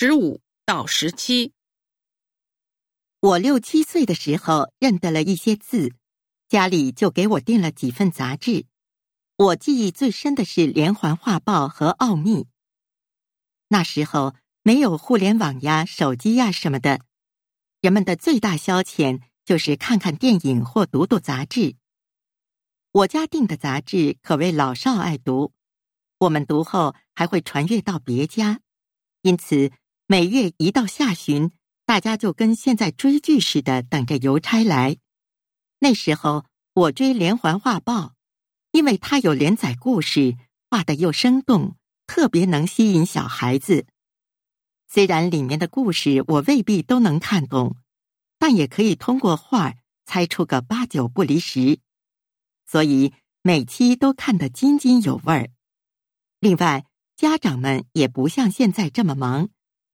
十五到十七，我六七岁的时候认得了一些字，家里就给我订了几份杂志。我记忆最深的是《连环画报》和《奥秘》。那时候没有互联网呀、手机呀什么的，人们的最大消遣就是看看电影或读读杂志。我家订的杂志可谓老少爱读，我们读后还会传阅到别家。因此，每月一到下旬，大家就跟现在追剧似的等着邮差来。那时候我追《连环画报》，因为它有连载故事，画的又生动，特别能吸引小孩子。虽然里面的故事我未必都能看懂，但也可以通过画猜出个八九不离十，所以每期都看得津津有味儿。另外。家长们也不像现在这么忙，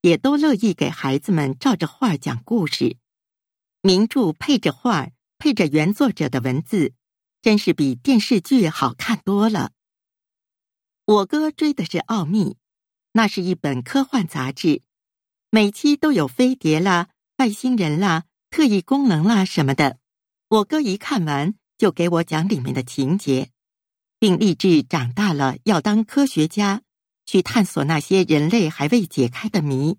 也都乐意给孩子们照着画讲故事。名著配着画，配着原作者的文字，真是比电视剧好看多了。我哥追的是《奥秘》，那是一本科幻杂志，每期都有飞碟啦、外星人啦、特异功能啦什么的。我哥一看完，就给我讲里面的情节，并立志长大了要当科学家。去探索那些人类还未解开的谜，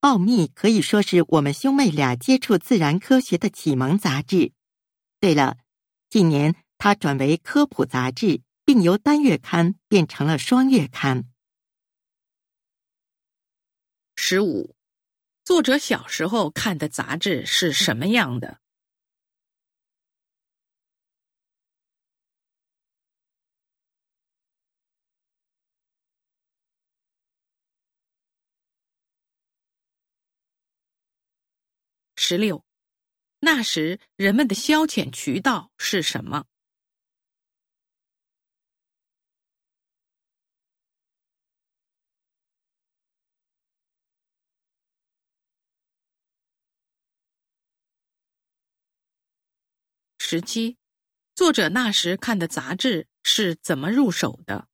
奥秘可以说是我们兄妹俩接触自然科学的启蒙杂志。对了，近年它转为科普杂志，并由单月刊变成了双月刊。十五，作者小时候看的杂志是什么样的？十六，那时人们的消遣渠道是什么？十七，作者那时看的杂志是怎么入手的？